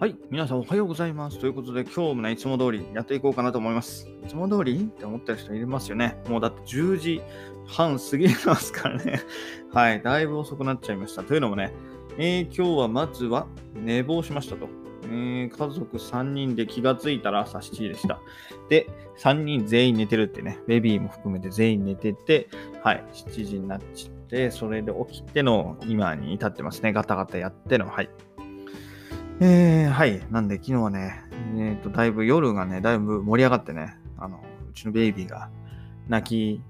はい、皆さんおはようございます。ということで、今日もね、いつも通りやっていこうかなと思います。いつも通りって思ってる人いますよね。もうだって10時半過ぎますからね。はい、だいぶ遅くなっちゃいました。というのもね、えー、今日はまずは寝坊しましたと。えー、家族3人で気がついたら朝7時でした。で、3人全員寝てるってね、ベビーも含めて全員寝てて、はい、7時になっちゃって、それで起きての今に至ってますね。ガタガタやっての、はい。えー、はい。なんで昨日はね、えっ、ー、と、だいぶ夜がね、だいぶ盛り上がってね、あの、うちのベイビーが泣き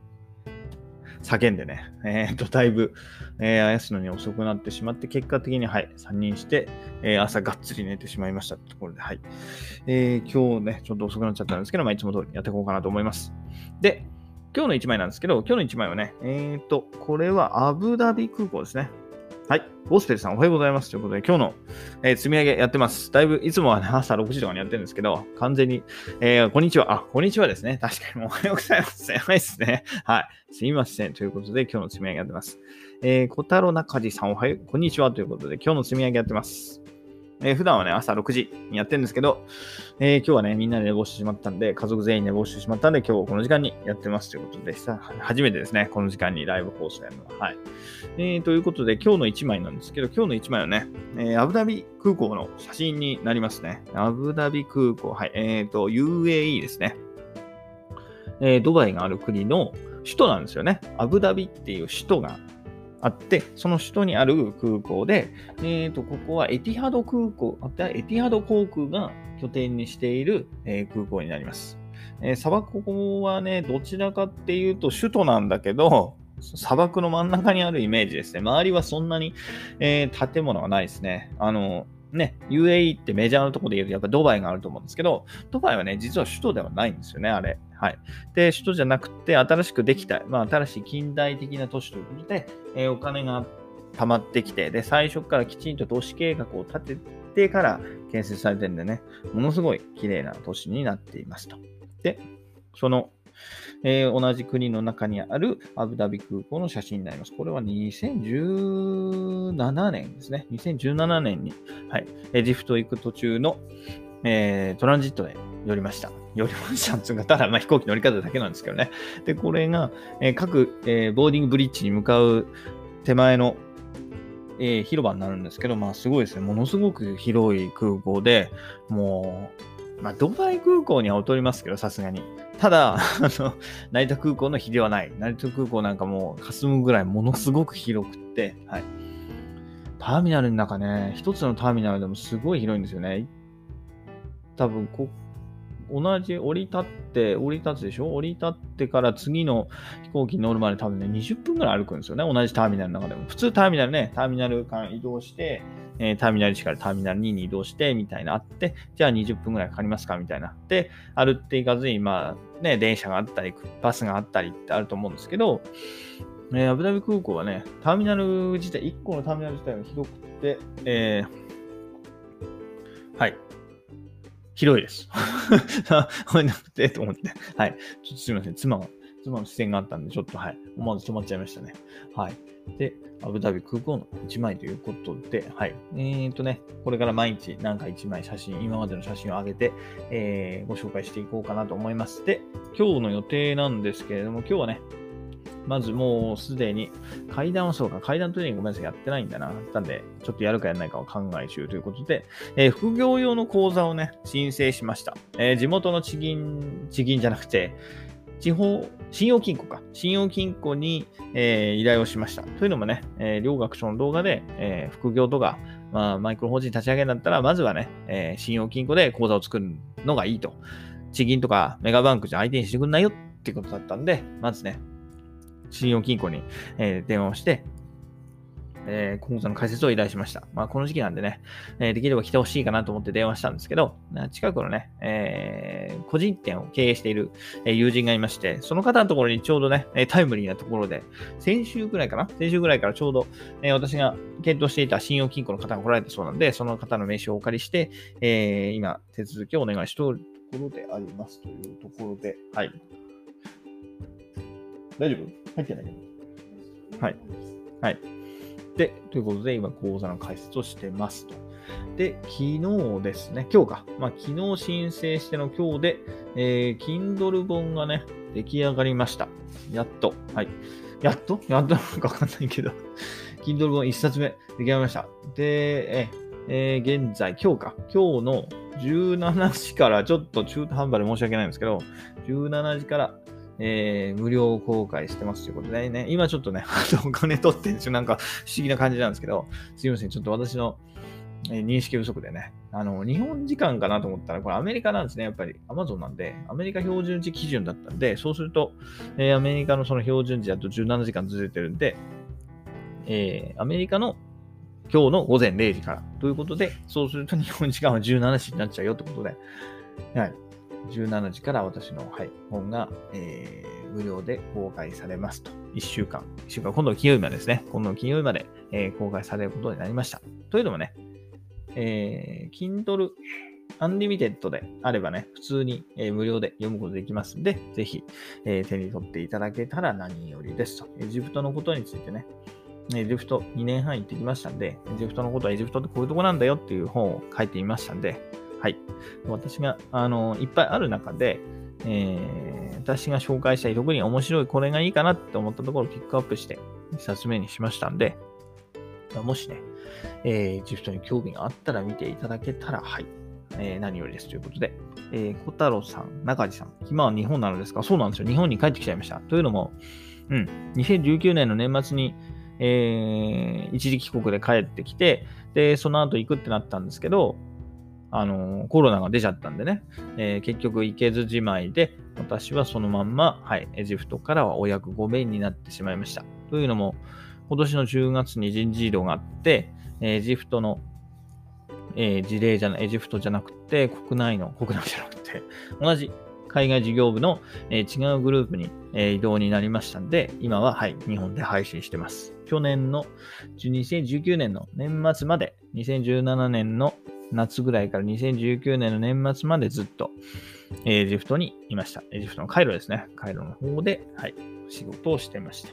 叫んでね、えっ、ー、と、だいぶ、えー、あやすのに遅くなってしまって、結果的に、はい、3人して、えー、朝がっつり寝てしまいましたってところで、はい。えー、今日ね、ちょっと遅くなっちゃったんですけど、まあ、いつも通りやっていこうかなと思います。で、今日の1枚なんですけど、今日の1枚はね、えっ、ー、と、これはアブダビ空港ですね。はい。ゴスペルさん、おはようございます。ということで、今日の、えー、積み上げやってます。だいぶ、いつもは、ね、朝6時とかにやってるんですけど、完全に、えー、こんにちは。あ、こんにちはですね。確かに、もうおはようございます。やばいですね。はい。すみません。ということで、今日の積み上げやってます。えー、小太郎中地さん、おはよう、こんにちは。ということで、今日の積み上げやってます。えー、普段はね、朝6時にやってるんですけど、えー、今日はね、みんなで寝坊してしまったんで、家族全員寝坊してしまったんで、今日この時間にやってますということでした。初めてですね、この時間にライブ放送やるのは。はい。えー、ということで、今日の1枚なんですけど、今日の1枚はね、えー、アブダビ空港の写真になりますね。アブダビ空港、はい、えっ、ー、と、UAE ですね。えー、ドバイがある国の首都なんですよね。アブダビっていう首都があって、その首都にある空港で、えーと、ここはエティハド空港、あエティハド航空が拠点にしている、えー、空港になります。えー、砂漠ここはね、どちらかっていうと首都なんだけど、砂漠の真ん中にあるイメージですね。周りはそんなに、えー、建物がないですね。あの、ね、UAE ってメジャーなところで言うと、やっぱドバイがあると思うんですけど、ドバイはね、実は首都ではないんですよね、あれ。はい。で、首都じゃなくて、新しくできた、まあ、新しい近代的な都市ということで、えー、お金が溜まってきて、で、最初からきちんと都市計画を立ててから建設されてるんでね、ものすごい綺麗な都市になっていますと。で、そのえー、同じ国の中にあるアブダビ空港の写真になります。これは2017年ですね。2017年に、はい、エジプト行く途中の、えー、トランジットで寄りました。寄りましたっていうか、ただ、まあ、飛行機乗り方だけなんですけどね。で、これが、えー、各、えー、ボーディングブリッジに向かう手前の、えー、広場になるんですけど、まあ、すごいですね。ものすごく広い空港で、もう、まあ、ドバイ空港には劣りますけど、さすがに。ただ、あの、成田空港の比ではない。成田空港なんかもう、霞むぐらいものすごく広くって、はい。ターミナルの中ね、一つのターミナルでもすごい広いんですよね。多分こ、同じ降り立って、降り立つでしょ？降り立ってから次の飛行機に乗るまで多分ね、20分ぐらい歩くんですよね。同じターミナルの中でも。普通ターミナルね、ターミナル間移動して、えー、ターミナル1からターミナル2に移動して、みたいなあって、じゃあ20分ぐらいかかりますかみたいな。で、歩っていかずに、まあ、ね、電車があったり、バスがあったりってあると思うんですけど、えー、アブダビ空港はね、ターミナル自体、1個のターミナル自体が広くて、えー、はい。広いです。これなくて、と思って。はい。ちょっとすみません。妻が妻の視線があったんで、ちょっとはい、思わず止まっちゃいましたね。はい。で、アブダビ空港の1枚ということで、はい。えー、とね、これから毎日なんか1枚写真、今までの写真を上げて、えー、ご紹介していこうかなと思います。で、今日の予定なんですけれども、今日はね、まずもうすでに階段をそうか、階段トレーニングごめんなさい、やってないんだな。なんで、ちょっとやるかやらないかを考え中ということで、えー、副業用の講座をね、申請しました。えー、地元の地銀、地銀じゃなくて、地方、信用金庫か。信用金庫に、えー、依頼をしました。というのもね、えー、両学長の動画で、えー、副業とか、まあ、マイクロ法人立ち上げんだったら、まずはね、えー、信用金庫で口座を作るのがいいと。地銀とかメガバンクじゃ相手にしてくんないよってことだったんで、まずね、信用金庫に、えー、電話をして、えー、講座の解説を依頼しました。まあ、この時期なんでね、えー、できれば来てほしいかなと思って電話したんですけど、近くのね、えー、個人店を経営している友人がいまして、その方のところにちょうどね、タイムリーなところで、先週ぐらいかな？先週ぐらいからちょうど、え私が検討していた信用金庫の方が来られたそうなんで、その方の名刺をお借りして、え今、手続きをお願いしておるところでありますというところで、はい。大丈夫？入ってないけど。はい。はい。で、ということで、今、講座の解説をしてますと。で、昨日ですね、今日か。まあ、昨日申請しての今日で、えー、Kindle 本がね、出来上がりました。やっと。はい。やっと？やっと？なんかわかんないけど Kindle 本1冊目出来上がりました。で、えー、現在、今日か。今日の17時からちょっと中途半端で申し訳ないんですけど、17時からえー、無料公開してますということでね、今ちょっとね、お金取ってんですよ。なんか不思議な感じなんですけど、すいません。ちょっと私の、え、認識不足でね、あの、日本時間かなと思ったら、これアメリカなんですね。やっぱり Amazon なんで、アメリカ標準時基準だったんで、そうすると、えー、アメリカのその標準時だと17時間ずれてるんで、えー、アメリカの今日の午前0時からということで、そうすると日本時間は17時になっちゃうよってことで、はい。17時から私の、はい、本が、えー、無料で公開されますと。1週間、1週間、今度の金曜日までですね。今度の金曜日まで、えー、公開されることになりました。というのもね、えー、Kindle Unlimited であればね、普通に、えー、無料で読むことできますので、ぜひ、えー、手に取っていただけたら何よりですと。エジプトのことについてね、エジプト2年半行ってきましたんで、エジプトのことはエジプトってこういうとこなんだよっていう本を書いてみましたんで、はい。私が、あの、いっぱいある中で、えー、私が紹介したい特に面白いこれがいいかなって思ったところをピックアップして1冊目にしましたんで、もしね、えー、ジフトに興味があったら見ていただけたら、はい。えー、何よりですということで、えー、小太郎さん、中地さん、今は日本なのですか？そうなんですよ。日本に帰ってきちゃいました。というのも、うん、2019年の年末に、えー、一時帰国で帰ってきて、で、その後行くってなったんですけど、あの、コロナが出ちゃったんでね、えー、結局行けずじまいで、私はそのまんま、はい、エジプトからはお役御免になってしまいました。というのも、今年の10月に人事異動があって、エジプトの、えー、事例じゃない、エジプトじゃなくて、国内の、国内じゃなくて、同じ海外事業部の、えー、違うグループに、えー、移動になりましたんで、今は、はい、日本で配信してます。去年の、2019年の年末まで、2017年の夏ぐらいから2019年の年末までずっとエジプトにいました。エジプトのカイロですね。カイロの方で、はい、仕事をしてました。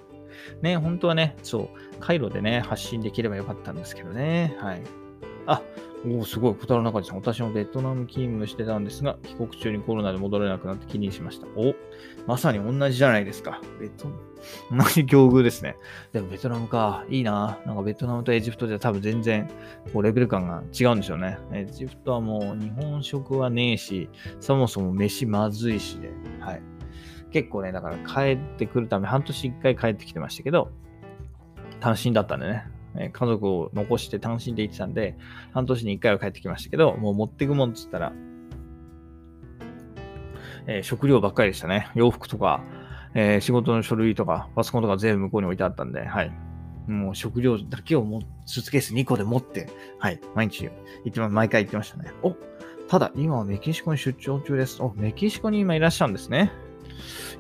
ね、本当はね、そう、カイロでね、発信できればよかったんですけどね。はい。あ、おお、すごい。小太郎中地さん。私もベトナム勤務してたんですが、帰国中にコロナで戻れなくなって気にしました。お、まさに同じじゃないですか。ベト同じ境遇ですね。でもベトナムか。いいな。なんかベトナムとエジプトじゃ多分全然、こう、レベル感が違うんですよね。エジプトはもう日本食はねえし、そもそも飯まずいしで、はい。結構ね、だから帰ってくるため半年一回帰ってきてましたけど、単身だったんでね、え家族を残して単身で行ってたんで、半年に1回は帰ってきましたけど、もう持ってくもんっつったら、えー、食料ばっかりでしたね。洋服とか、えー、仕事の書類とか、パソコンとか全部向こうに置いてあったんで、はい。もう食料だけをもスーツケース2個で持って、はい、毎日行って、毎回行ってましたね。おただ、今はメキシコに出張中です。お、メキシコに今いらっしゃるんですね。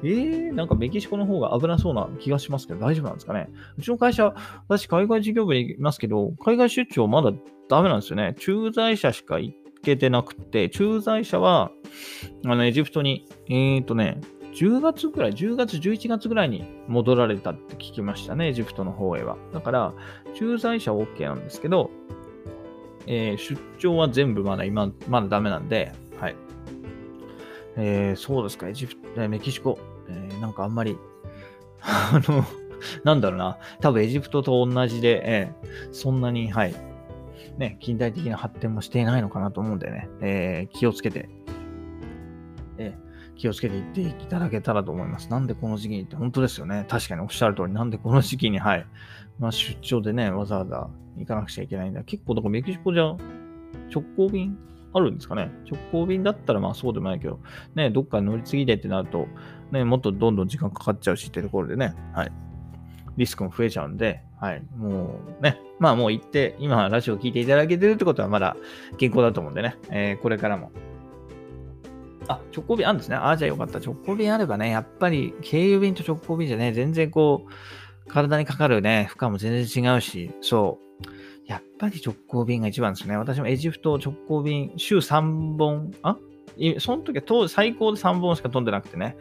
えー、なんかメキシコの方が危なそうな気がしますけど、大丈夫なんですかね？うちの会社、私海外事業部にいますけど、海外出張まだダメなんですよね。駐在者しか行けてなくて、駐在者は、あの、エジプトに、えっ、とね、10月ぐらい、10月、11月ぐらいに戻られたって聞きましたね、エジプトの方へは。だから、駐在者は OK なんですけど、えー、出張は全部まだ今、まだダメなんで、えー、そうですか、エジプト、メキシコ、えー、なんかあんまり、あの、なんだろうな、多分エジプトと同じで、えー、そんなに、はい、ね、近代的な発展もしていないのかなと思うんでね、えー、気をつけて、えー、気をつけていっていただけたらと思います。なんでこの時期にって本当ですよね。確かにおっしゃる通り、なんでこの時期に、はい、まあ、出張でね、わざわざ行かなくちゃいけないんだ。結構、だからメキシコじゃ直行便あるんですかね直行便だったらまあそうでもないけど、ね、どっか乗り継ぎでってなると、ね、もっとどんどん時間かかっちゃうしってところでね、はい。リスクも増えちゃうんで、はい。もうね、まあもう行って、今ラジオを聞いていただけてるってことはまだ健康だと思うんでね、えー、これからも。あ、直行便あるんですね。ああ、じゃあよかった。直行便あればね、やっぱり経由便と直行便じゃね、全然こう、体にかかるね、負荷も全然違うし、そう。やっぱり直行便が一番ですね。私もエジプト直行便、週3本、あ？その時は当時最高で3本しか飛んでなくてね。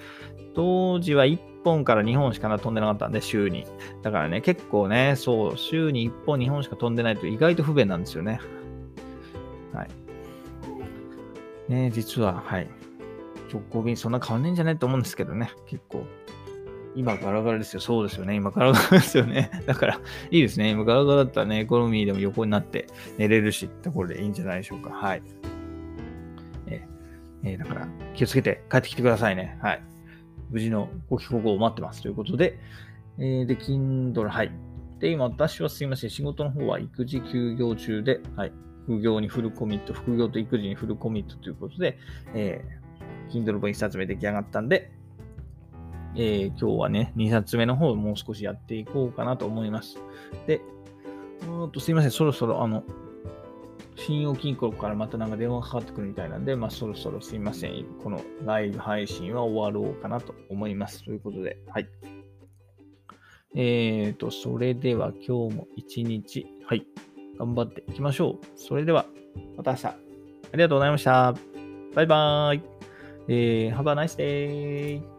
当時は1本から2本しか飛んでなかったんで、週に。だからね、結構ね、そう、週に1本、2本しか飛んでないと意外と不便なんですよね。はい。ね実は、はい。直行便そんな変わんないんじゃないと思うんですけどね、結構。今ガラガラですよ。そうですよね。今ガラガラですよね。だから、いいですね。今ガラガラだったらね、エコノミーでも横になって寝れるしってところでいいんじゃないでしょうか。はい。えー、だから、気をつけて帰ってきてくださいね。はい。無事のご帰国を待ってますということで、えー、で、Kindle、はい。で、今、私はすいません。仕事の方は育児休業中で、はい。副業にフルコミット、副業と育児にフルコミットということで、えー、Kindle 本1冊目出来上がったんで、えー、今日はね、2冊目の方をもう少しやっていこうかなと思います。で、うんとすいません、そろそろあの、信用金庫からまたなんか電話がかかってくるみたいなんで、まあそろそろすいません、このライブ配信は終わろうかなと思います。ということで、はい。えーと、それでは今日も一日、はい、頑張っていきましょう。それでは、また明日。ありがとうございました。バイバーイ。えー、Have a nice day!